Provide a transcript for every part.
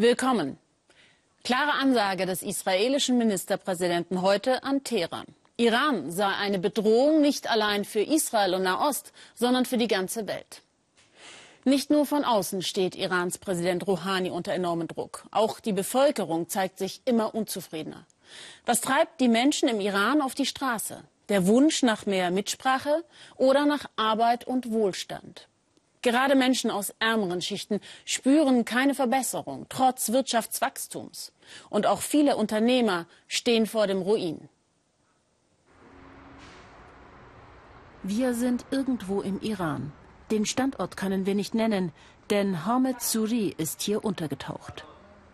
Willkommen. Klare Ansage des israelischen Ministerpräsidenten heute an Teheran. Iran sei eine Bedrohung nicht allein für Israel und Nahost, sondern für die ganze Welt. Nicht nur von außen steht Irans Präsident Rouhani unter enormem Druck. Auch die Bevölkerung zeigt sich immer unzufriedener. Was treibt die Menschen im Iran auf die Straße? Der Wunsch nach mehr Mitsprache oder nach Arbeit und Wohlstand? Gerade Menschen aus ärmeren Schichten spüren keine Verbesserung, trotz Wirtschaftswachstums. Und auch viele Unternehmer stehen vor dem Ruin. Wir sind irgendwo im Iran. Den Standort können wir nicht nennen, denn Hamed Suri ist hier untergetaucht.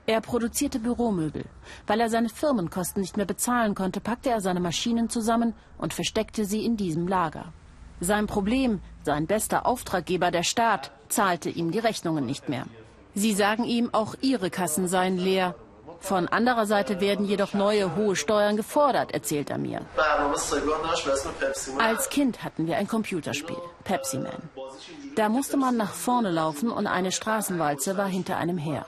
Er produzierte Büromöbel. Weil er seine Firmenkosten nicht mehr bezahlen konnte, packte er seine Maschinen zusammen und versteckte sie in diesem Lager. Sein Problem, sein bester Auftraggeber, der Staat, zahlte ihm die Rechnungen nicht mehr. Sie sagen ihm, auch ihre Kassen seien leer. Von anderer Seite werden jedoch neue hohe Steuern gefordert, erzählt er mir. Als Kind hatten wir ein Computerspiel, Pepsi Man. Da musste man nach vorne laufen und eine Straßenwalze war hinter einem her.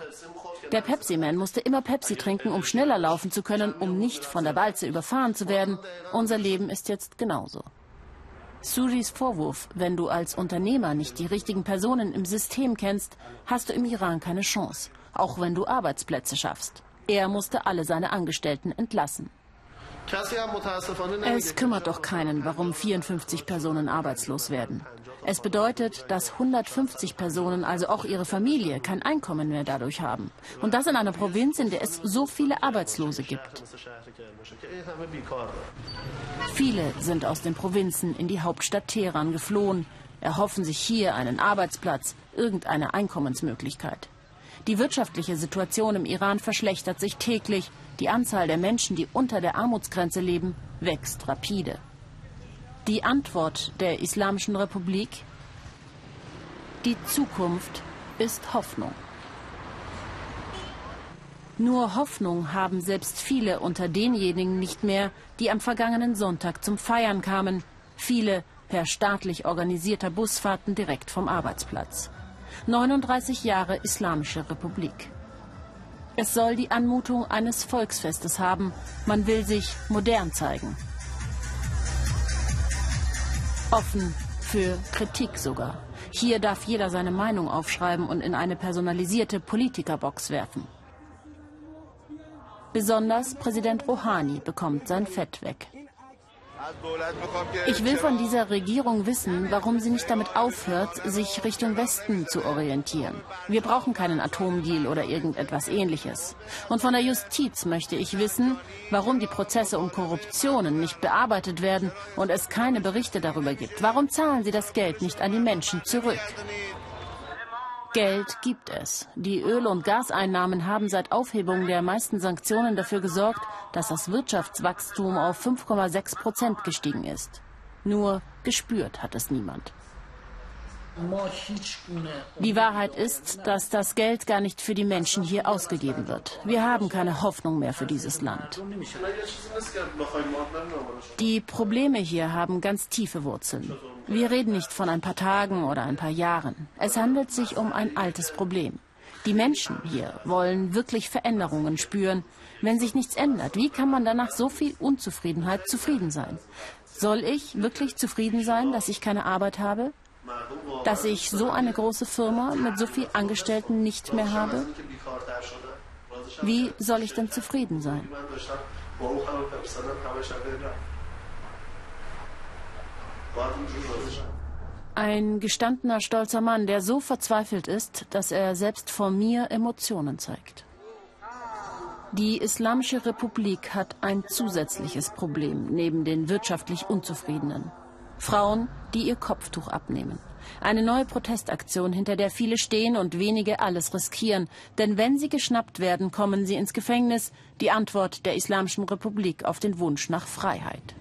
Der Pepsi-Man musste immer Pepsi trinken, um schneller laufen zu können, um nicht von der Walze überfahren zu werden. Unser Leben ist jetzt genauso. Suris Vorwurf, wenn du als Unternehmer nicht die richtigen Personen im System kennst, hast du im Iran keine Chance, auch wenn du Arbeitsplätze schaffst. Er musste alle seine Angestellten entlassen. Es kümmert doch keinen, warum 54 Personen arbeitslos werden. Es bedeutet, dass 150 Personen, also auch ihre Familie, kein Einkommen mehr dadurch haben. Und das in einer Provinz, in der es so viele Arbeitslose gibt. Viele sind aus den Provinzen in die Hauptstadt Teheran geflohen, erhoffen sich hier einen Arbeitsplatz, irgendeine Einkommensmöglichkeit. Die wirtschaftliche Situation im Iran verschlechtert sich täglich. Die Anzahl der Menschen, die unter der Armutsgrenze leben, wächst rapide. Die Antwort der Islamischen Republik? Die Zukunft ist Hoffnung. Nur Hoffnung haben selbst viele unter denjenigen nicht mehr, die am vergangenen Sonntag zum Feiern kamen, viele per staatlich organisierter Busfahrten direkt vom Arbeitsplatz. 39 Jahre Islamische Republik. Es soll die Anmutung eines Volksfestes haben. Man will sich modern zeigen. Offen für Kritik sogar. Hier darf jeder seine Meinung aufschreiben und in eine personalisierte Politikerbox werfen. Besonders Präsident Rouhani bekommt sein Fett weg. Ich will von dieser Regierung wissen, warum sie nicht damit aufhört, sich Richtung Westen zu orientieren. Wir brauchen keinen Atomdeal oder irgendetwas ähnliches. Und von der Justiz möchte ich wissen, warum die Prozesse um Korruptionen nicht bearbeitet werden und es keine Berichte darüber gibt. Warum zahlen sie das Geld nicht an die Menschen zurück? Geld gibt es. Die Öl- und Gaseinnahmen haben seit Aufhebung der meisten Sanktionen dafür gesorgt, dass das Wirtschaftswachstum auf 5,6 Prozent gestiegen ist. Nur gespürt hat es niemand. Die Wahrheit ist, dass das Geld gar nicht für die Menschen hier ausgegeben wird. Wir haben keine Hoffnung mehr für dieses Land. Die Probleme hier haben ganz tiefe Wurzeln. Wir reden nicht von ein paar Tagen oder ein paar Jahren. Es handelt sich um ein altes Problem. Die Menschen hier wollen wirklich Veränderungen spüren. Wenn sich nichts ändert, wie kann man danach so viel Unzufriedenheit zufrieden sein? Soll ich wirklich zufrieden sein, dass ich keine Arbeit habe? Dass ich so eine große Firma mit so vielen Angestellten nicht mehr habe? Wie soll ich denn zufrieden sein? Ein gestandener, stolzer Mann, der so verzweifelt ist, dass er selbst vor mir Emotionen zeigt. Die Islamische Republik hat ein zusätzliches Problem neben den wirtschaftlich Unzufriedenen. Frauen, die ihr Kopftuch abnehmen. Eine neue Protestaktion, hinter der viele stehen und wenige alles riskieren. Denn wenn sie geschnappt werden, kommen sie ins Gefängnis. Die Antwort der Islamischen Republik auf den Wunsch nach Freiheit.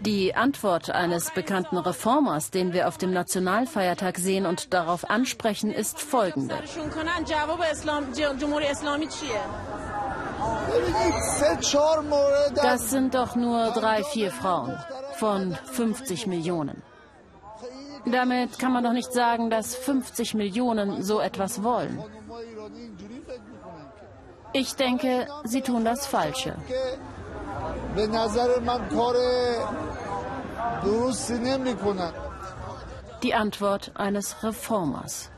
Die Antwort eines bekannten Reformers, den wir auf dem Nationalfeiertag sehen und darauf ansprechen, ist folgende. Das sind doch nur drei, vier Frauen von 50 Millionen. Damit kann man doch nicht sagen, dass 50 Millionen so etwas wollen. Ich denke, sie tun das Falsche. Die Antwort eines Reformers.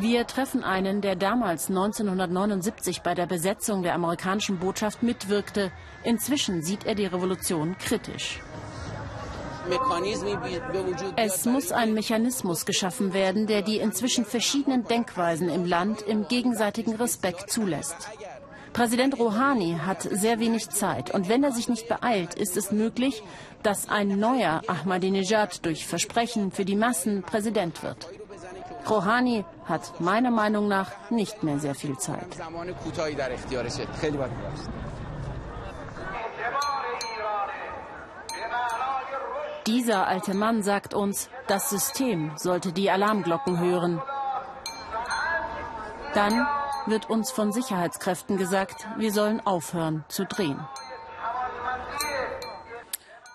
Wir treffen einen, der damals 1979 bei der Besetzung der amerikanischen Botschaft mitwirkte. Inzwischen sieht er die Revolution kritisch. Es muss ein Mechanismus geschaffen werden, der die inzwischen verschiedenen Denkweisen im Land im gegenseitigen Respekt zulässt. Präsident Rouhani hat sehr wenig Zeit und wenn er sich nicht beeilt, ist es möglich, dass ein neuer Ahmadinejad durch Versprechen für die Massen Präsident wird. Rouhani hat meiner Meinung nach nicht mehr sehr viel Zeit. Dieser alte Mann sagt uns, das System sollte die Alarmglocken hören. Dann wird uns von Sicherheitskräften gesagt, wir sollen aufhören zu drehen.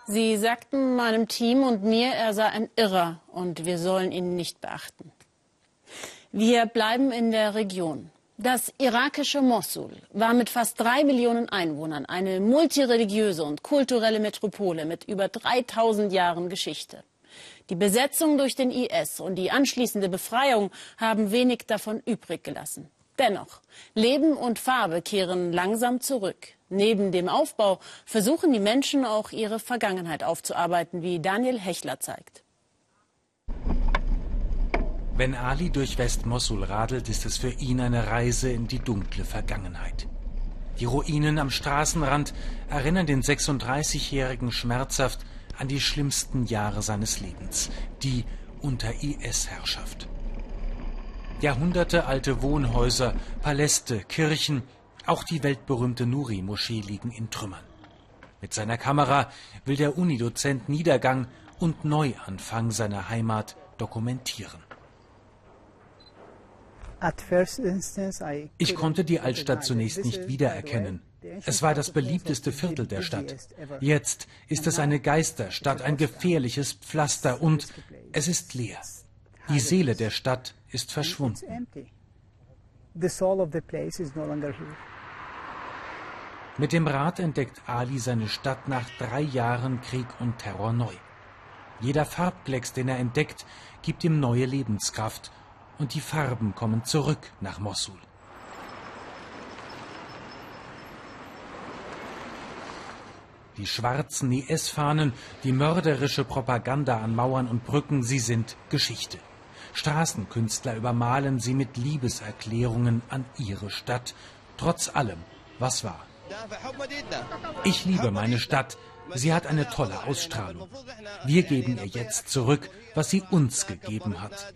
Sie sagten meinem Team und mir, er sei ein Irrer und wir sollen ihn nicht beachten. Wir bleiben in der Region. Das irakische Mossul war mit fast drei Millionen Einwohnern eine multireligiöse und kulturelle Metropole mit über 3000 Jahren Geschichte. Die Besetzung durch den IS und die anschließende Befreiung haben wenig davon übrig gelassen. Dennoch, Leben und Farbe kehren langsam zurück. Neben dem Aufbau versuchen die Menschen auch ihre Vergangenheit aufzuarbeiten, wie Daniel Hechler zeigt. Wenn Ali durch West-Mossul radelt, ist es für ihn eine Reise in die dunkle Vergangenheit. Die Ruinen am Straßenrand erinnern den 36-Jährigen schmerzhaft an die schlimmsten Jahre seines Lebens, die unter IS-Herrschaft. Jahrhundertealte Wohnhäuser, Paläste, Kirchen, auch die weltberühmte Nuri-Moschee liegen in Trümmern. Mit seiner Kamera will der Unidozent Niedergang und Neuanfang seiner Heimat dokumentieren. Ich konnte die Altstadt zunächst nicht wiedererkennen. Es war das beliebteste Viertel der Stadt. Jetzt ist es eine Geisterstadt, ein gefährliches Pflaster und es ist leer. Die Seele der Stadt ist verschwunden. Mit dem Rat entdeckt Ali seine Stadt nach drei Jahren Krieg und Terror neu. Jeder Farbklecks, den er entdeckt, gibt ihm neue Lebenskraft und die Farben kommen zurück nach Mossul. Die schwarzen IS-Fahnen, die mörderische Propaganda an Mauern und Brücken, sie sind Geschichte. Straßenkünstler übermalen sie mit Liebeserklärungen an ihre Stadt, trotz allem, was war. Ich liebe meine Stadt, Sie hat eine tolle Ausstrahlung. Wir geben ihr jetzt zurück, was sie uns gegeben hat.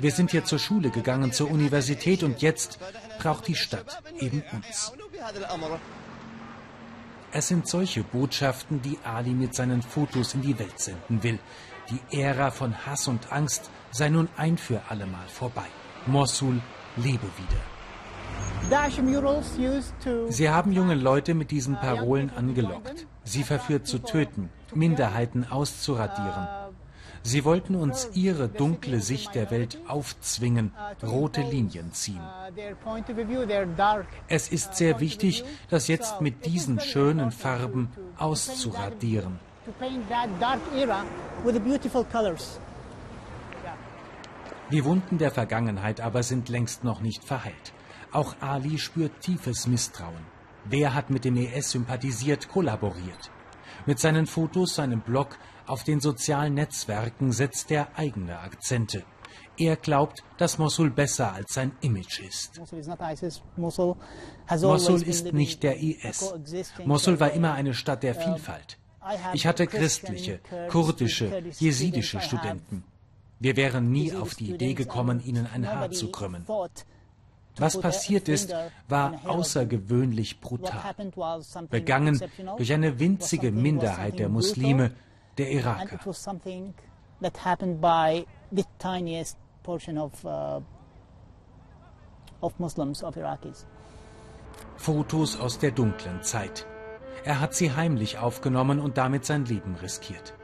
Wir sind hier zur Schule gegangen, zur Universität und jetzt braucht die Stadt eben uns. Es sind solche Botschaften, die Ali mit seinen Fotos in die Welt senden will. Die Ära von Hass und Angst sei nun ein für allemal vorbei. Mosul lebe wieder. Sie haben junge Leute mit diesen Parolen angelockt, sie verführt zu töten, Minderheiten auszuradieren. Sie wollten uns ihre dunkle Sicht der Welt aufzwingen, rote Linien ziehen. Es ist sehr wichtig, das jetzt mit diesen schönen Farben auszuradieren. Die Wunden der Vergangenheit aber sind längst noch nicht verheilt. Auch Ali spürt tiefes Misstrauen. Wer hat mit dem IS sympathisiert, kollaboriert? Mit seinen Fotos, seinem Blog, auf den sozialen Netzwerken setzt er eigene Akzente. Er glaubt, dass Mosul besser als sein Image ist. Mosul ist nicht der IS. Mosul war immer eine Stadt der Vielfalt. Ich hatte christliche, kurdische, jesidische Studenten. Wir wären nie auf die Idee gekommen, ihnen ein Haar zu krümmen. Was passiert ist, war außergewöhnlich brutal, begangen durch eine winzige Minderheit der Muslime, der Iraker. Fotos aus der dunklen Zeit. Er hat sie heimlich aufgenommen und damit sein Leben riskiert.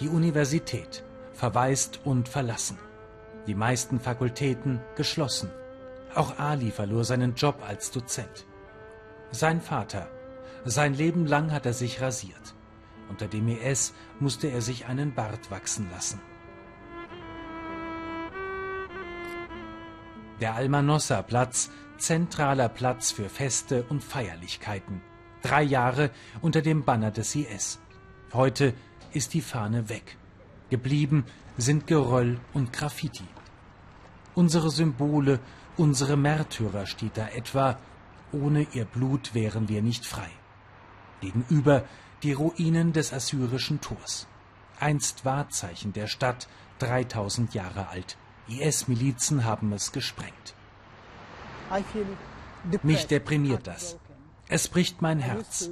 Die Universität verwaist und verlassen. Die meisten Fakultäten geschlossen. Auch Ali verlor seinen Job als Dozent. Sein Vater. Sein Leben lang hat er sich rasiert. Unter dem IS musste er sich einen Bart wachsen lassen. Der Almanossa-Platz, zentraler Platz für Feste und Feierlichkeiten. Drei Jahre unter dem Banner des IS. Heute ist die Fahne weg. Geblieben sind Geröll und Graffiti. Unsere Symbole, unsere Märtyrer steht da etwa, ohne ihr Blut wären wir nicht frei. Gegenüber die Ruinen des assyrischen Tors. Einst Wahrzeichen der Stadt, 3000 Jahre alt. IS-Milizen haben es gesprengt. Mich deprimiert das. Es bricht mein Herz.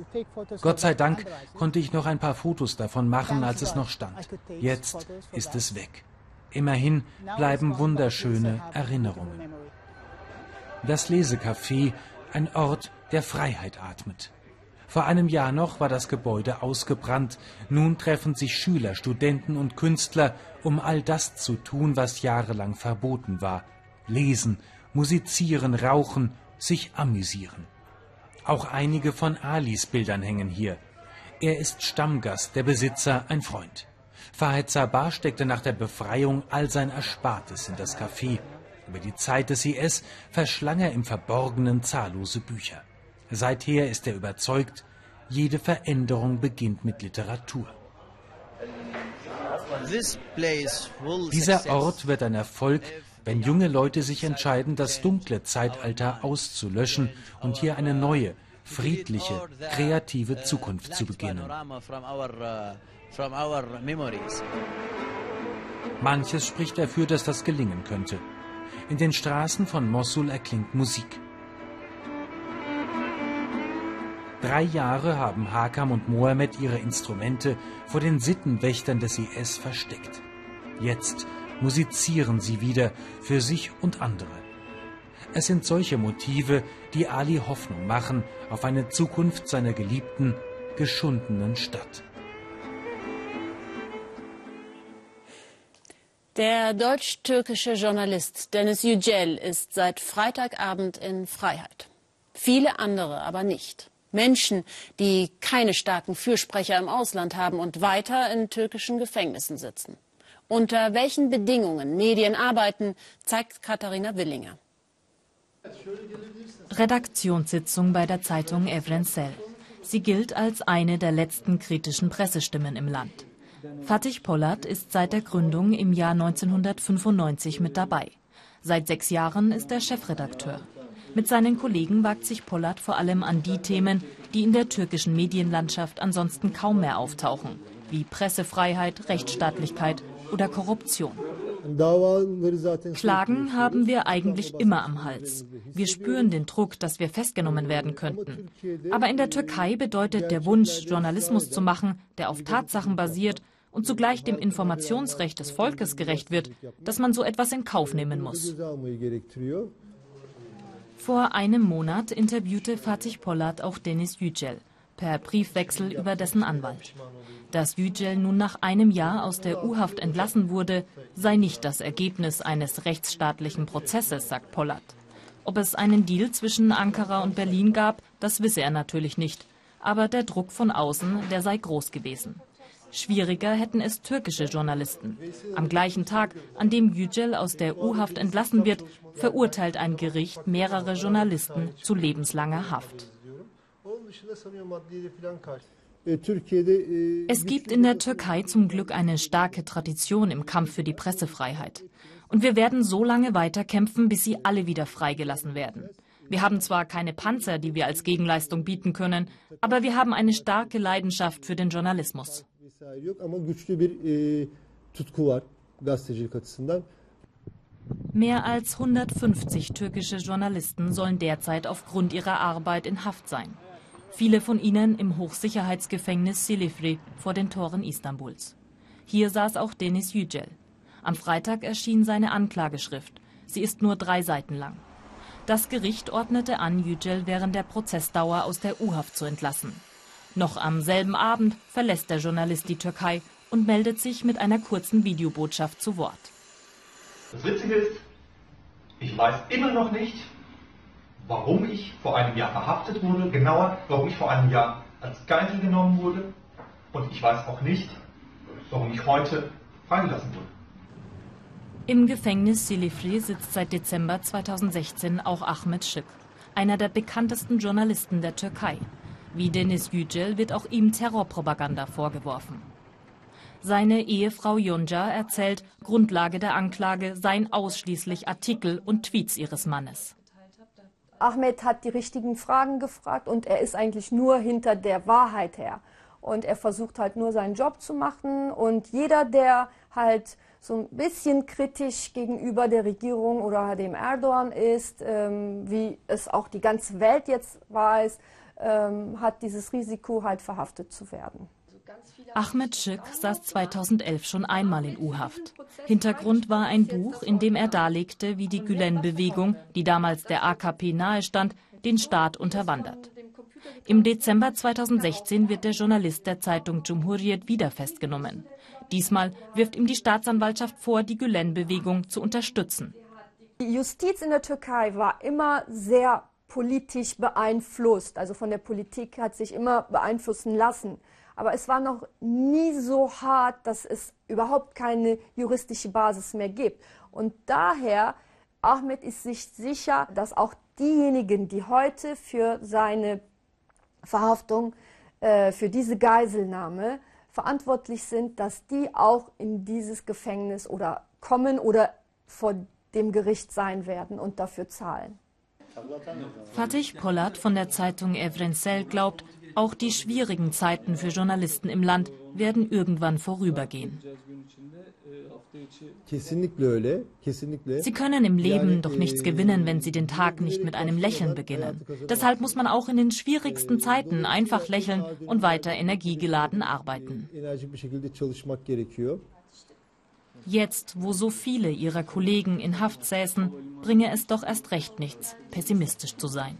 Gott sei Dank konnte ich noch ein paar Fotos davon machen, als es noch stand. Jetzt ist es weg. Immerhin bleiben wunderschöne Erinnerungen. Das Lesecafé, ein Ort, der Freiheit atmet. Vor einem Jahr noch war das Gebäude ausgebrannt. Nun treffen sich Schüler, Studenten und Künstler, um all das zu tun, was jahrelang verboten war. Lesen, musizieren, rauchen, sich amüsieren. Auch einige von Alis Bildern hängen hier. Er ist Stammgast, der Besitzer ein Freund. Fahed Sabah steckte nach der Befreiung all sein Erspartes in das Café. Über die Zeit des IS verschlang er im Verborgenen zahllose Bücher. Seither ist er überzeugt, jede Veränderung beginnt mit Literatur. Dieser Ort wird ein Erfolg, wenn junge Leute sich entscheiden, das dunkle Zeitalter auszulöschen und hier eine neue, friedliche, kreative Zukunft zu beginnen. Manches spricht dafür, dass das gelingen könnte. In den Straßen von Mosul erklingt Musik. Drei Jahre haben Hakam und Mohammed ihre Instrumente vor den Sittenwächtern des IS versteckt. Jetzt musizieren sie wieder für sich und andere. Es sind solche Motive, die Ali Hoffnung machen auf eine Zukunft seiner geliebten, geschundenen Stadt. Der deutsch-türkische Journalist Dennis Yücel ist seit Freitagabend in Freiheit. Viele andere aber nicht. Menschen, die keine starken Fürsprecher im Ausland haben und weiter in türkischen Gefängnissen sitzen. Unter welchen Bedingungen Medien arbeiten, zeigt Katharina Willinger. Redaktionssitzung bei der Zeitung Evrensel. Sie gilt als eine der letzten kritischen Pressestimmen im Land. Fatih Polat ist seit der Gründung im Jahr 1995 mit dabei. Seit sechs Jahren ist er Chefredakteur. Mit seinen Kollegen wagt sich Polat vor allem an die Themen, die in der türkischen Medienlandschaft ansonsten kaum mehr auftauchen, wie Pressefreiheit, Rechtsstaatlichkeit oder Korruption. Klagen haben wir eigentlich immer am Hals. Wir spüren den Druck, dass wir festgenommen werden könnten. Aber in der Türkei bedeutet der Wunsch, Journalismus zu machen, der auf Tatsachen basiert und zugleich dem Informationsrecht des Volkes gerecht wird, dass man so etwas in Kauf nehmen muss. Vor einem Monat interviewte Fatih Polat auch Denis Yücel per Briefwechsel über dessen Anwalt. Dass Yücel nun nach einem Jahr aus der U-Haft entlassen wurde, sei nicht das Ergebnis eines rechtsstaatlichen Prozesses, sagt Polat. Ob es einen Deal zwischen Ankara und Berlin gab, das wisse er natürlich nicht. Aber der Druck von außen, der sei groß gewesen. Schwieriger hätten es türkische Journalisten. Am gleichen Tag, an dem Yücel aus der U-Haft entlassen wird, verurteilt ein Gericht mehrere Journalisten zu lebenslanger Haft. Es gibt in der Türkei zum Glück eine starke Tradition im Kampf für die Pressefreiheit. Und wir werden so lange weiterkämpfen, bis sie alle wieder freigelassen werden. Wir haben zwar keine Panzer, die wir als Gegenleistung bieten können, aber wir haben eine starke Leidenschaft für den Journalismus vesaire yok ama güçlü bir e, tutku var gazetecilik açısından. Mehr als 150 türkische Journalisten sollen derzeit aufgrund ihrer Arbeit in Haft sein. Viele von ihnen im Hochsicherheitsgefängnis Silifri vor den Toren Istanbuls. Hier saß auch Denis Yücel. Am Freitag erschien seine Anklageschrift. Sie ist nur drei Seiten lang. Das Gericht ordnete an, Yücel während der Prozessdauer aus der U-Haft zu entlassen. Noch am selben Abend verlässt der Journalist die Türkei und meldet sich mit einer kurzen Videobotschaft zu Wort. Das Witzige ist, ich weiß immer noch nicht, warum ich vor einem Jahr verhaftet wurde, genauer, warum ich vor einem Jahr als Geisel genommen wurde. Und ich weiß auch nicht, warum ich heute freigelassen wurde. Im Gefängnis Silifri sitzt seit Dezember 2016 auch Ahmed Şık, einer der bekanntesten Journalisten der Türkei. Wie Deniz Yücel wird auch ihm Terrorpropaganda vorgeworfen. Seine Ehefrau Yonca erzählt, Grundlage der Anklage seien ausschließlich Artikel und Tweets ihres Mannes. Ahmed hat die richtigen Fragen gefragt und er ist eigentlich nur hinter der Wahrheit her. Und er versucht halt nur seinen Job zu machen. Und jeder, der halt so ein bisschen kritisch gegenüber der Regierung oder dem Erdogan ist, ähm, wie es auch die ganze Welt jetzt weiß, ähm, hat dieses Risiko halt verhaftet zu werden. Ahmed Şık saß 2011 schon einmal in U-Haft. Hintergrund war ein Buch, in dem er darlegte, wie die Gülen-Bewegung, die damals der AKP nahestand, den Staat unterwandert. Im Dezember 2016 wird der Journalist der Zeitung Cumhuriyet wieder festgenommen. Diesmal wirft ihm die Staatsanwaltschaft vor, die Gülen-Bewegung zu unterstützen. Die Justiz in der Türkei war immer sehr politisch beeinflusst. Also von der Politik hat sich immer beeinflussen lassen. Aber es war noch nie so hart, dass es überhaupt keine juristische Basis mehr gibt. Und daher, Ahmed ist sich sicher, dass auch diejenigen, die heute für seine Verhaftung, äh, für diese Geiselnahme verantwortlich sind, dass die auch in dieses Gefängnis oder kommen oder vor dem Gericht sein werden und dafür zahlen. Fatih Polat von der Zeitung Evrensel glaubt, auch die schwierigen Zeiten für Journalisten im Land werden irgendwann vorübergehen. Sie können im Leben doch nichts gewinnen, wenn sie den Tag nicht mit einem Lächeln beginnen. Deshalb muss man auch in den schwierigsten Zeiten einfach lächeln und weiter energiegeladen arbeiten. Jetzt, wo so viele ihrer Kollegen in Haft säßen, bringe es doch erst recht nichts, pessimistisch zu sein.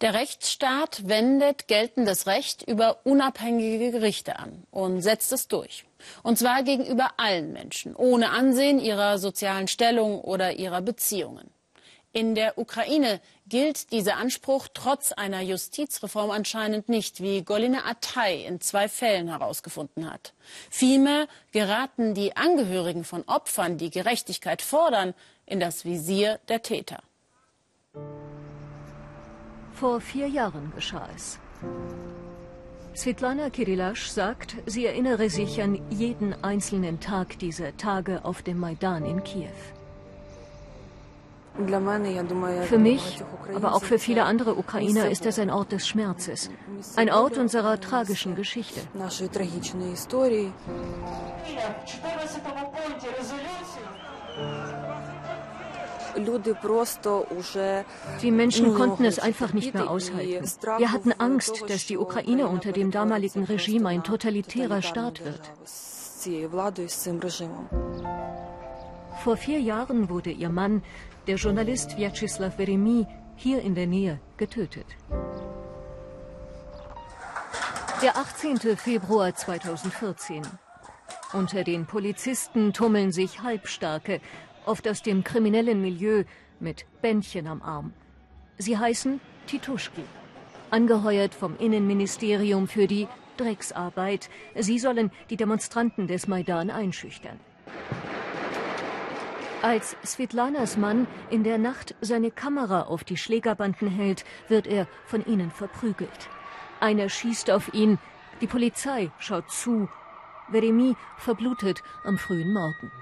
Der Rechtsstaat wendet geltendes Recht über unabhängige Gerichte an und setzt es durch. Und zwar gegenüber allen Menschen, ohne Ansehen ihrer sozialen Stellung oder ihrer Beziehungen. In der Ukraine gilt dieser Anspruch trotz einer Justizreform anscheinend nicht, wie Golina Atay in zwei Fällen herausgefunden hat. Vielmehr geraten die Angehörigen von Opfern, die Gerechtigkeit fordern, in das Visier der Täter. Vor vier Jahren geschah es. Svetlana Kirillasch sagt, sie erinnere sich an jeden einzelnen Tag dieser Tage auf dem Maidan in Kiew. Für mich, aber auch für viele andere Ukrainer ist es ein Ort des Schmerzes, ein Ort unserer tragischen Geschichte. Die Menschen konnten es einfach nicht mehr aushalten. Wir hatten Angst, dass die Ukraine unter dem damaligen Regime ein totalitärer Staat wird. Vor vier Jahren wurde ihr Mann, der Journalist Vyacheslav Veremi, hier in der Nähe getötet. Der 18. Februar 2014. Unter den Polizisten tummeln sich Halbstarke, oft aus dem kriminellen Milieu, mit Bändchen am Arm. Sie heißen Tituschki, angeheuert vom Innenministerium für die Drecksarbeit. Sie sollen die Demonstranten des Maidan einschüchtern. Als Svetlanas Mann in der Nacht seine Kamera auf die Schlägerbanden hält, wird er von ihnen verprügelt. Einer schießt auf ihn, die Polizei schaut zu. Veremi verblutet am frühen Morgen.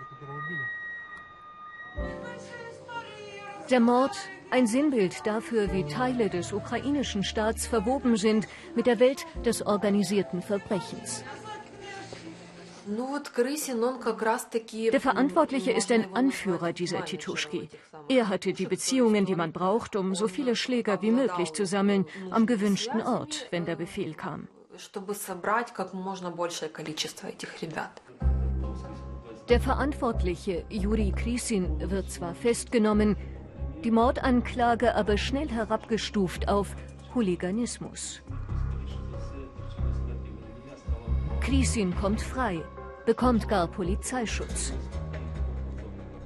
Der Mord ein Sinnbild dafür, wie Teile des ukrainischen Staats verwoben sind mit der Welt des organisierten Verbrechens. Der Verantwortliche ist ein Anführer dieser Tituschki. Er hatte die Beziehungen, die man braucht, um so viele Schläger wie möglich zu sammeln, am gewünschten Ort, wenn der Befehl kam. Der Verantwortliche, Juri Krisin, wird zwar festgenommen, die Mordanklage aber schnell herabgestuft auf Hooliganismus. Krisin kommt frei, bekommt gar Polizeischutz.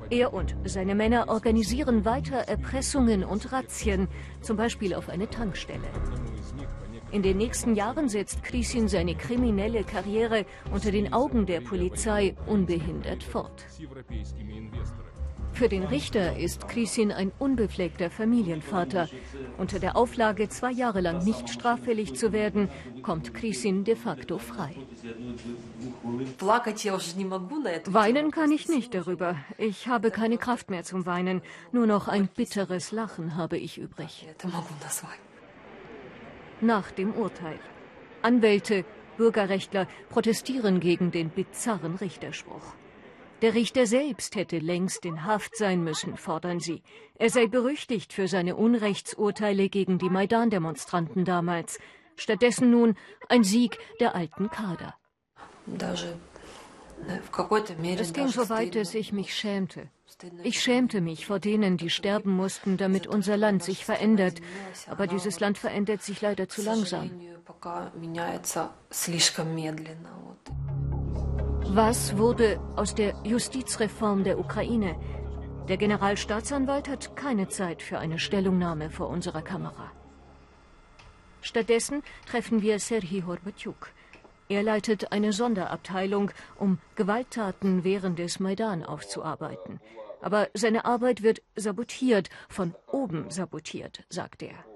Er und seine Männer organisieren weiter Erpressungen und Razzien, zum Beispiel auf eine Tankstelle. In den nächsten Jahren setzt Krisin seine kriminelle Karriere unter den Augen der Polizei unbehindert fort. Für den Richter ist Krisin ein unbefleckter Familienvater. Unter der Auflage, zwei Jahre lang nicht straffällig zu werden, kommt Krisin de facto frei. Weinen kann ich nicht darüber. Ich habe keine Kraft mehr zum Weinen. Nur noch ein bitteres Lachen habe ich übrig. Nach dem Urteil. Anwälte, Bürgerrechtler protestieren gegen den bizarren Richterspruch. Der Richter selbst hätte längst in Haft sein müssen, fordern sie. Er sei berüchtigt für seine Unrechtsurteile gegen die Maidan-Demonstranten damals. Stattdessen nun ein Sieg der alten Kader. Es ging so weit, dass ich mich schämte. Ich schämte mich vor denen, die sterben mussten, damit unser Land sich verändert. Aber dieses Land verändert sich leider zu langsam. Was wurde aus der Justizreform der Ukraine? Der Generalstaatsanwalt hat keine Zeit für eine Stellungnahme vor unserer Kamera. Stattdessen treffen wir Serhii Horbatyuk. Er leitet eine Sonderabteilung, um Gewalttaten während des Maidan aufzuarbeiten. Aber seine Arbeit wird sabotiert, von oben sabotiert, sagt er.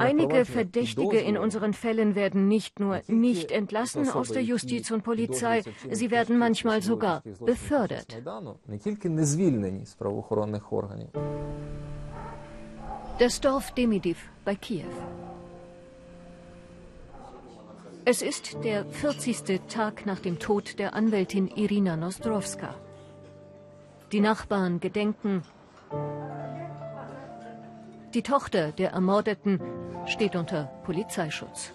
Einige Verdächtige in unseren Fällen werden nicht nur nicht entlassen aus der Justiz und Polizei, sie werden manchmal sogar befördert. Das Dorf Demidiv bei Kiew. Es ist der 40. Tag nach dem Tod der Anwältin Irina Nostrowska. Die Nachbarn gedenken die Tochter der Ermordeten steht unter Polizeischutz.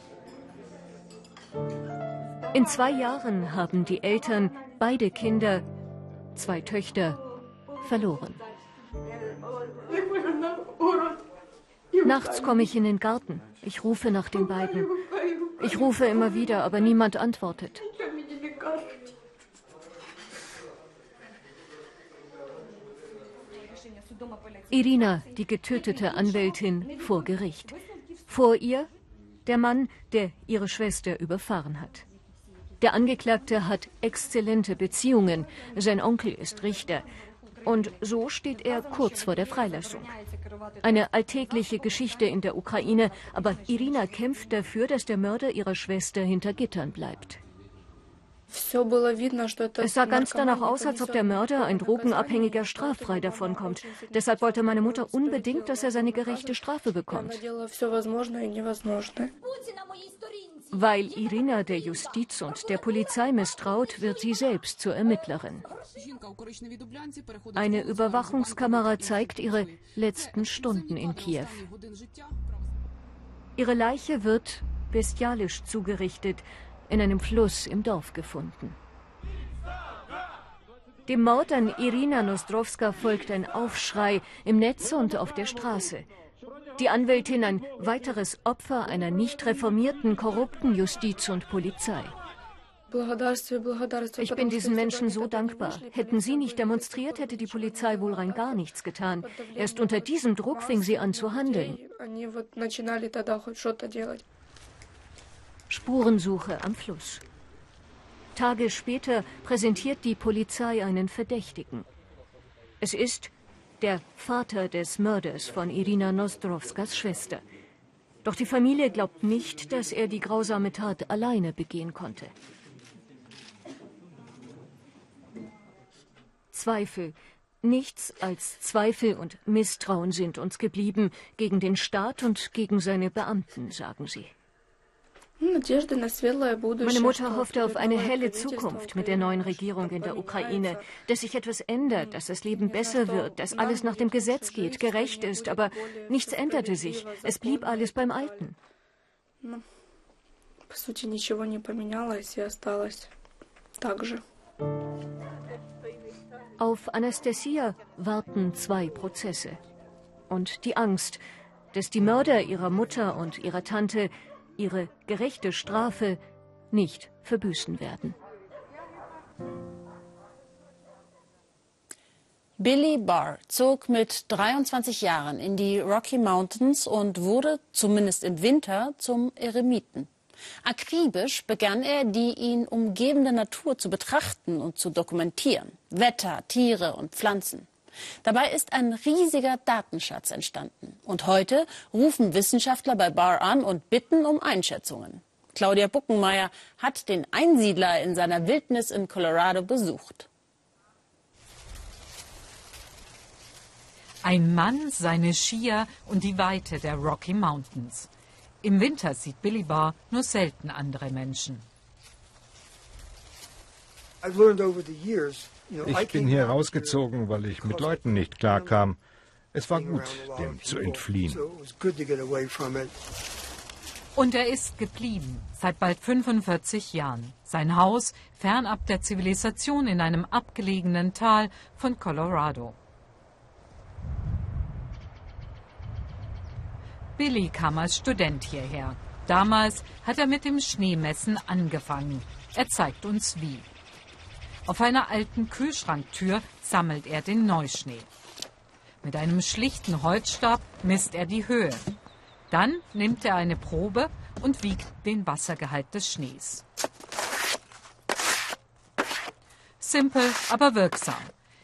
In zwei Jahren haben die Eltern beide Kinder, zwei Töchter, verloren. Nachts komme ich in den Garten. Ich rufe nach den beiden. Ich rufe immer wieder, aber niemand antwortet. Irina, die getötete Anwältin, vor Gericht. Vor ihr der Mann, der ihre Schwester überfahren hat. Der Angeklagte hat exzellente Beziehungen. Sein Onkel ist Richter. Und so steht er kurz vor der Freilassung. Eine alltägliche Geschichte in der Ukraine, aber Irina kämpft dafür, dass der Mörder ihrer Schwester hinter Gittern bleibt. Es sah ganz danach aus, als ob der Mörder, ein Drogenabhängiger, straffrei davonkommt. Deshalb wollte meine Mutter unbedingt, dass er seine gerechte Strafe bekommt. Weil Irina der Justiz und der Polizei misstraut, wird sie selbst zur Ermittlerin. Eine Überwachungskamera zeigt ihre letzten Stunden in Kiew. Ihre Leiche wird bestialisch zugerichtet, in einem Fluss im Dorf gefunden. Dem Mord an Irina Nostrowska folgt ein Aufschrei im Netz und auf der Straße. Die Anwältin ein weiteres Opfer einer nicht reformierten, korrupten Justiz und Polizei. Ich bin diesen Menschen so dankbar. Hätten sie nicht demonstriert, hätte die Polizei wohl rein gar nichts getan. Erst unter diesem Druck fing sie an zu handeln. Spurensuche am Fluss. Tage später präsentiert die Polizei einen Verdächtigen. Es ist der Vater des Mörders von Irina Nostrowskas Schwester. Doch die Familie glaubt nicht, dass er die grausame Tat alleine begehen konnte. Zweifel, nichts als Zweifel und Misstrauen sind uns geblieben gegen den Staat und gegen seine Beamten, sagen sie. Meine Mutter hoffte auf eine helle Zukunft mit der neuen Regierung in der Ukraine, dass sich etwas ändert, dass das Leben besser wird, dass alles nach dem Gesetz geht, gerecht ist, aber nichts änderte sich. Es blieb alles beim Alten. Auf Anastasia warten zwei Prozesse. Und die Angst, dass die Mörder ihrer Mutter und ihrer Tante ihre gerechte Strafe nicht verbüßen werden. Billy Barr zog mit 23 Jahren in die Rocky Mountains und wurde, zumindest im Winter, zum Eremiten. Akribisch begann er, die ihn umgebende Natur zu betrachten und zu dokumentieren. Wetter, Tiere und Pflanzen. Dabei ist ein riesiger Datenschatz entstanden. Und heute rufen Wissenschaftler bei Barr an und bitten um Einschätzungen. Claudia Buckenmeier hat den Einsiedler in seiner Wildnis in Colorado besucht. Ein Mann, seine Skier und die Weite der Rocky Mountains. Im Winter sieht Billy Barr nur selten andere Menschen. Ich bin hier rausgezogen, weil ich mit Leuten nicht klarkam. Es war gut, dem zu entfliehen. Und er ist geblieben, seit bald 45 Jahren. Sein Haus fernab der Zivilisation in einem abgelegenen Tal von Colorado. Billy kam als Student hierher. Damals hat er mit dem Schneemessen angefangen. Er zeigt uns wie. Auf einer alten Kühlschranktür sammelt er den Neuschnee. Mit einem schlichten Holzstab misst er die Höhe. Dann nimmt er eine Probe und wiegt den Wassergehalt des Schnees. Simpel, aber wirksam.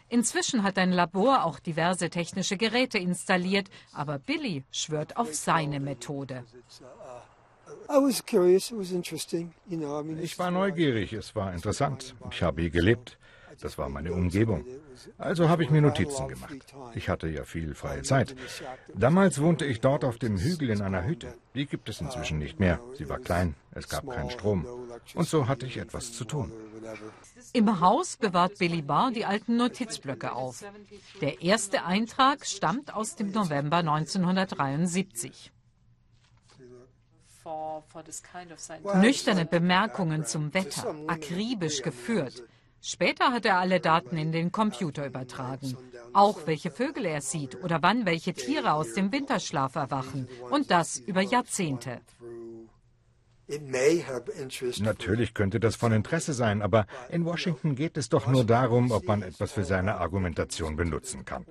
Inzwischen hat ein Labor auch diverse technische Geräte installiert, aber Billy schwört auf seine Methode. Ich war neugierig, es war interessant. Ich habe hier gelebt. Das war meine Umgebung. Also habe ich mir Notizen gemacht. Ich hatte ja viel freie Zeit. Damals wohnte ich dort auf dem Hügel in einer Hütte. Die gibt es inzwischen nicht mehr. Sie war klein, es gab keinen Strom. Und so hatte ich etwas zu tun. Im Haus bewahrt Billy Barr die alten Notizblöcke auf. Der erste Eintrag stammt aus dem November 1973. Nüchterne Bemerkungen zum Wetter, akribisch geführt. Später hat er alle Daten in den Computer übertragen. Auch welche Vögel er sieht oder wann welche Tiere aus dem Winterschlaf erwachen. Und das über Jahrzehnte. Natürlich könnte das von Interesse sein, aber in Washington geht es doch nur darum, ob man etwas für seine Argumentation benutzen kann.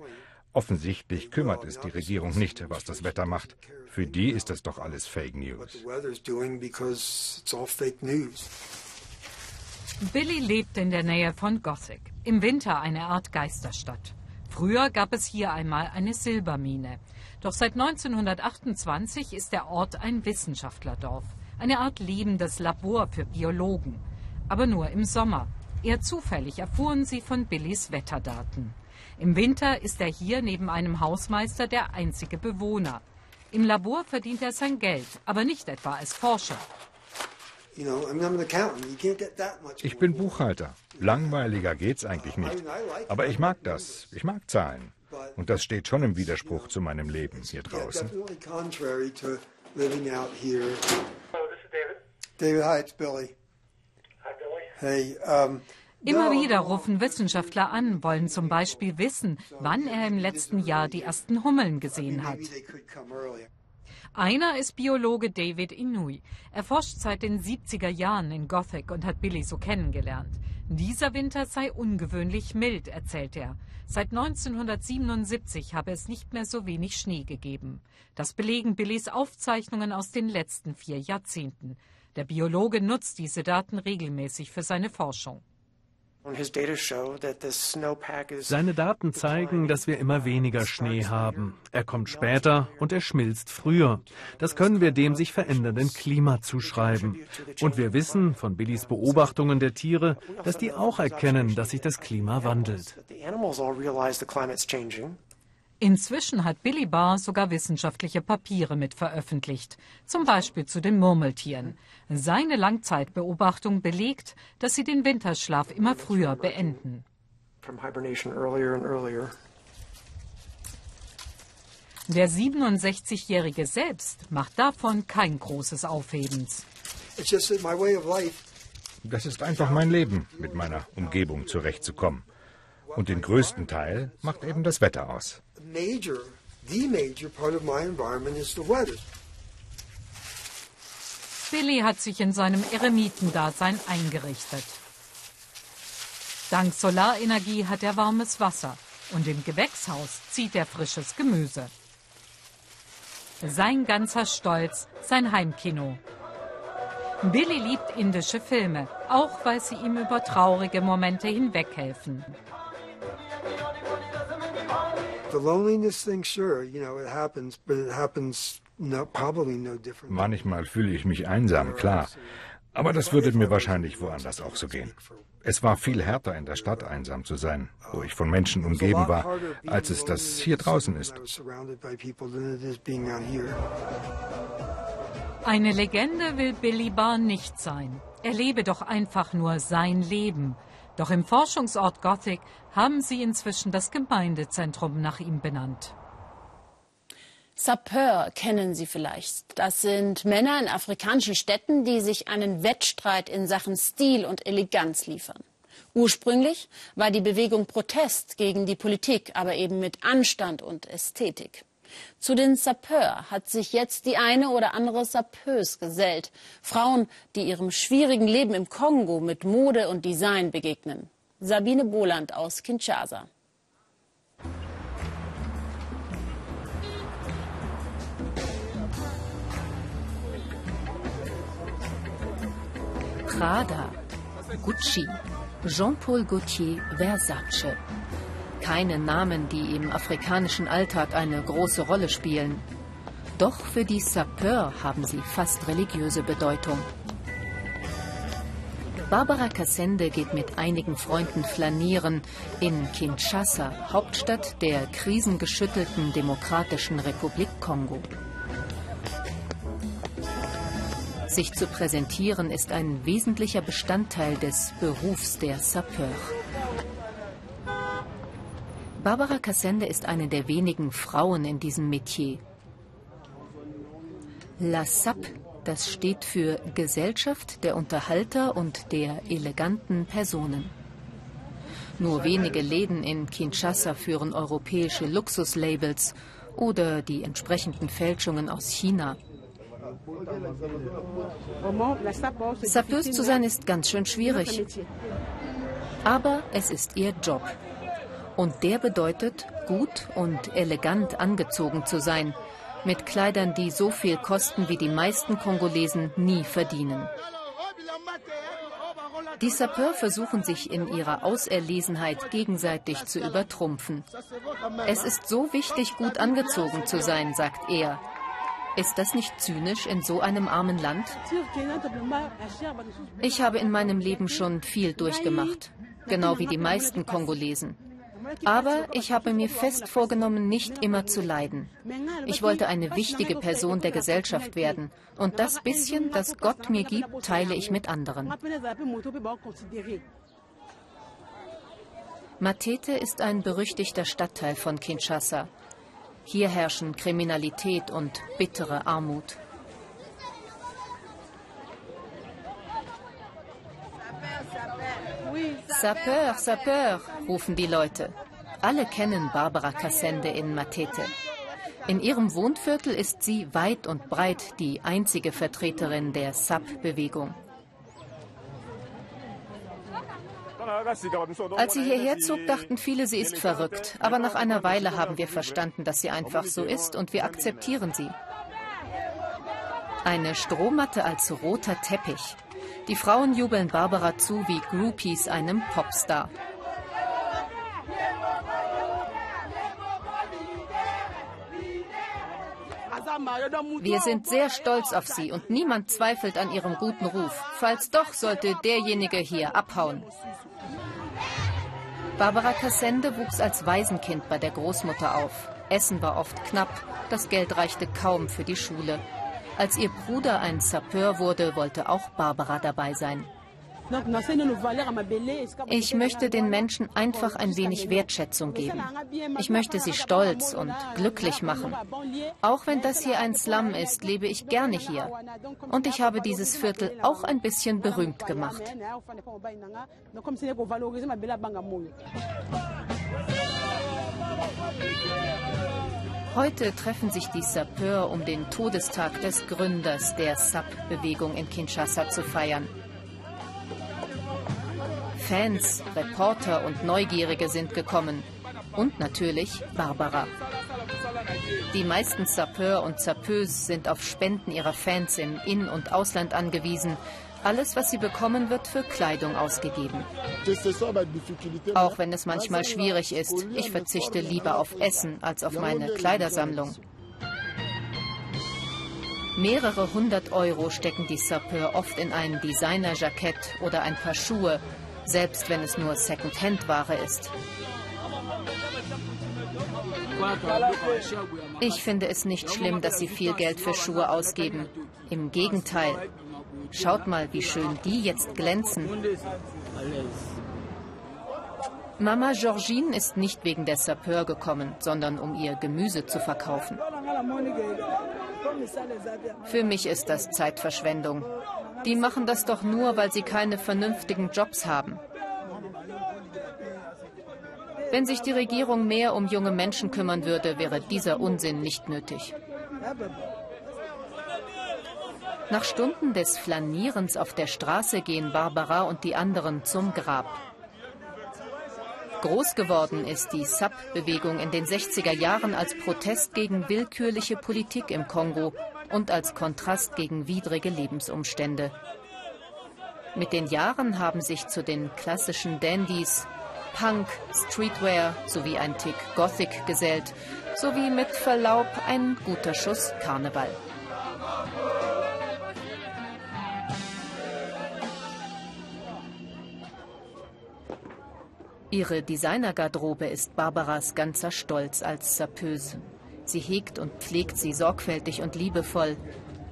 Offensichtlich kümmert es die Regierung nicht, was das Wetter macht. Für die ist das doch alles Fake News. Billy lebt in der Nähe von Gothic, im Winter eine Art Geisterstadt. Früher gab es hier einmal eine Silbermine. Doch seit 1928 ist der Ort ein Wissenschaftlerdorf, eine Art lebendes Labor für Biologen. Aber nur im Sommer. Eher zufällig erfuhren sie von Billys Wetterdaten. Im Winter ist er hier neben einem Hausmeister der einzige Bewohner. Im Labor verdient er sein Geld, aber nicht etwa als Forscher. Ich bin Buchhalter. Langweiliger geht's eigentlich nicht. Aber ich mag das. Ich mag Zahlen. Und das steht schon im Widerspruch zu meinem Leben hier draußen. David, hi, it's Billy. Hi, Billy. Hey, um, Immer wieder rufen Wissenschaftler an, wollen zum Beispiel wissen, wann er im letzten Jahr die ersten Hummeln gesehen hat. Einer ist Biologe David Inouye. Er forscht seit den 70er Jahren in Gothic und hat Billy so kennengelernt. Dieser Winter sei ungewöhnlich mild, erzählt er. Seit 1977 habe es nicht mehr so wenig Schnee gegeben. Das belegen Billys Aufzeichnungen aus den letzten vier Jahrzehnten. Der Biologe nutzt diese Daten regelmäßig für seine Forschung. Seine Daten zeigen, dass wir immer weniger Schnee haben. Er kommt später und er schmilzt früher. Das können wir dem sich verändernden Klima zuschreiben. Und wir wissen von Billys Beobachtungen der Tiere, dass die auch erkennen, dass sich das Klima wandelt. Inzwischen hat Billy Barr sogar wissenschaftliche Papiere mit veröffentlicht, zum Beispiel zu den Murmeltieren. Seine Langzeitbeobachtung belegt, dass sie den Winterschlaf immer früher beenden. Der 67-Jährige selbst macht davon kein großes Aufhebens. Das ist einfach mein Leben, mit meiner Umgebung zurechtzukommen. Und den größten Teil macht eben das Wetter aus. Billy hat sich in seinem Eremitendasein eingerichtet. Dank Solarenergie hat er warmes Wasser und im Gewächshaus zieht er frisches Gemüse. Sein ganzer Stolz, sein Heimkino. Billy liebt indische Filme, auch weil sie ihm über traurige Momente hinweghelfen. Manchmal fühle ich mich einsam, klar. Aber das würde mir wahrscheinlich woanders auch so gehen. Es war viel härter in der Stadt einsam zu sein, wo ich von Menschen umgeben war, als es das hier draußen ist. Eine Legende will Billy Barr nicht sein. Er lebe doch einfach nur sein Leben. Doch im Forschungsort Gothic haben sie inzwischen das Gemeindezentrum nach ihm benannt. Sapeur kennen Sie vielleicht. Das sind Männer in afrikanischen Städten, die sich einen Wettstreit in Sachen Stil und Eleganz liefern. Ursprünglich war die Bewegung Protest gegen die Politik, aber eben mit Anstand und Ästhetik. Zu den Sapeur hat sich jetzt die eine oder andere Sapeuse gesellt. Frauen, die ihrem schwierigen Leben im Kongo mit Mode und Design begegnen. Sabine Boland aus Kinshasa. Prada, Gucci, Jean-Paul Gaultier, Versace. Keine Namen, die im afrikanischen Alltag eine große Rolle spielen. Doch für die Sapeur haben sie fast religiöse Bedeutung. Barbara Cassende geht mit einigen Freunden flanieren in Kinshasa, Hauptstadt der krisengeschüttelten Demokratischen Republik Kongo. Sich zu präsentieren ist ein wesentlicher Bestandteil des Berufs der Sapeur. Barbara Cassende ist eine der wenigen Frauen in diesem Metier. La SAP, das steht für Gesellschaft der Unterhalter und der eleganten Personen. Nur wenige Läden in Kinshasa führen europäische Luxuslabels oder die entsprechenden Fälschungen aus China. Sapeuse zu sein ist ganz schön schwierig. Aber es ist ihr Job. Und der bedeutet, gut und elegant angezogen zu sein, mit Kleidern, die so viel kosten, wie die meisten Kongolesen nie verdienen. Die Sapeur versuchen sich in ihrer Auserlesenheit gegenseitig zu übertrumpfen. Es ist so wichtig, gut angezogen zu sein, sagt er, ist das nicht zynisch in so einem armen Land? Ich habe in meinem Leben schon viel durchgemacht, genau wie die meisten Kongolesen. Aber ich habe mir fest vorgenommen, nicht immer zu leiden. Ich wollte eine wichtige Person der Gesellschaft werden. Und das bisschen, das Gott mir gibt, teile ich mit anderen. Matete ist ein berüchtigter Stadtteil von Kinshasa. Hier herrschen Kriminalität und bittere Armut. Sapeur, Sapeur, rufen die Leute. Alle kennen Barbara Cassende in Matete. In ihrem Wohnviertel ist sie weit und breit die einzige Vertreterin der SAP-Bewegung. Als sie hierher zog, dachten viele, sie ist verrückt. Aber nach einer Weile haben wir verstanden, dass sie einfach so ist und wir akzeptieren sie. Eine Strohmatte als roter Teppich. Die Frauen jubeln Barbara zu wie Groupies einem Popstar. Wir sind sehr stolz auf sie und niemand zweifelt an ihrem guten Ruf. Falls doch, sollte derjenige hier abhauen. Barbara Cassende wuchs als Waisenkind bei der Großmutter auf. Essen war oft knapp, das Geld reichte kaum für die Schule. Als ihr Bruder ein Sapeur wurde, wollte auch Barbara dabei sein. Ich möchte den Menschen einfach ein wenig Wertschätzung geben. Ich möchte sie stolz und glücklich machen. Auch wenn das hier ein Slum ist, lebe ich gerne hier. Und ich habe dieses Viertel auch ein bisschen berühmt gemacht. Heute treffen sich die Sapeurs, um den Todestag des Gründers der SAP-Bewegung in Kinshasa zu feiern. Fans, Reporter und Neugierige sind gekommen. Und natürlich Barbara. Die meisten Sapeurs und Sapeuses sind auf Spenden ihrer Fans im In- und Ausland angewiesen. Alles, was sie bekommen, wird für Kleidung ausgegeben. Auch wenn es manchmal schwierig ist, ich verzichte lieber auf Essen als auf meine Kleidersammlung. Mehrere hundert Euro stecken die Sapeurs oft in ein Designer-Jackett oder ein paar Schuhe, selbst wenn es nur Second-Hand-Ware ist. Ich finde es nicht schlimm, dass sie viel Geld für Schuhe ausgeben. Im Gegenteil. Schaut mal, wie schön die jetzt glänzen. Mama Georgine ist nicht wegen der Sapeur gekommen, sondern um ihr Gemüse zu verkaufen. Für mich ist das Zeitverschwendung. Die machen das doch nur, weil sie keine vernünftigen Jobs haben. Wenn sich die Regierung mehr um junge Menschen kümmern würde, wäre dieser Unsinn nicht nötig. Nach Stunden des Flanierens auf der Straße gehen Barbara und die anderen zum Grab. Groß geworden ist die SAP-Bewegung in den 60er Jahren als Protest gegen willkürliche Politik im Kongo und als Kontrast gegen widrige Lebensumstände. Mit den Jahren haben sich zu den klassischen Dandys Punk, Streetwear sowie ein Tick Gothic gesellt, sowie mit Verlaub ein guter Schuss Karneval. Ihre Designergarderobe ist Barbaras ganzer Stolz als Sapeuse. Sie hegt und pflegt sie sorgfältig und liebevoll,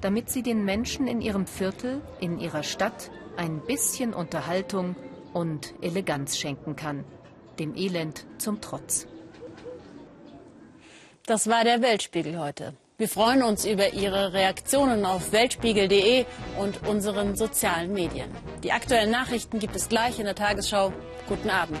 damit sie den Menschen in ihrem Viertel, in ihrer Stadt ein bisschen Unterhaltung und Eleganz schenken kann, dem Elend zum Trotz. Das war der Weltspiegel heute. Wir freuen uns über Ihre Reaktionen auf weltspiegel.de und unseren sozialen Medien. Die aktuellen Nachrichten gibt es gleich in der Tagesschau. Guten Abend.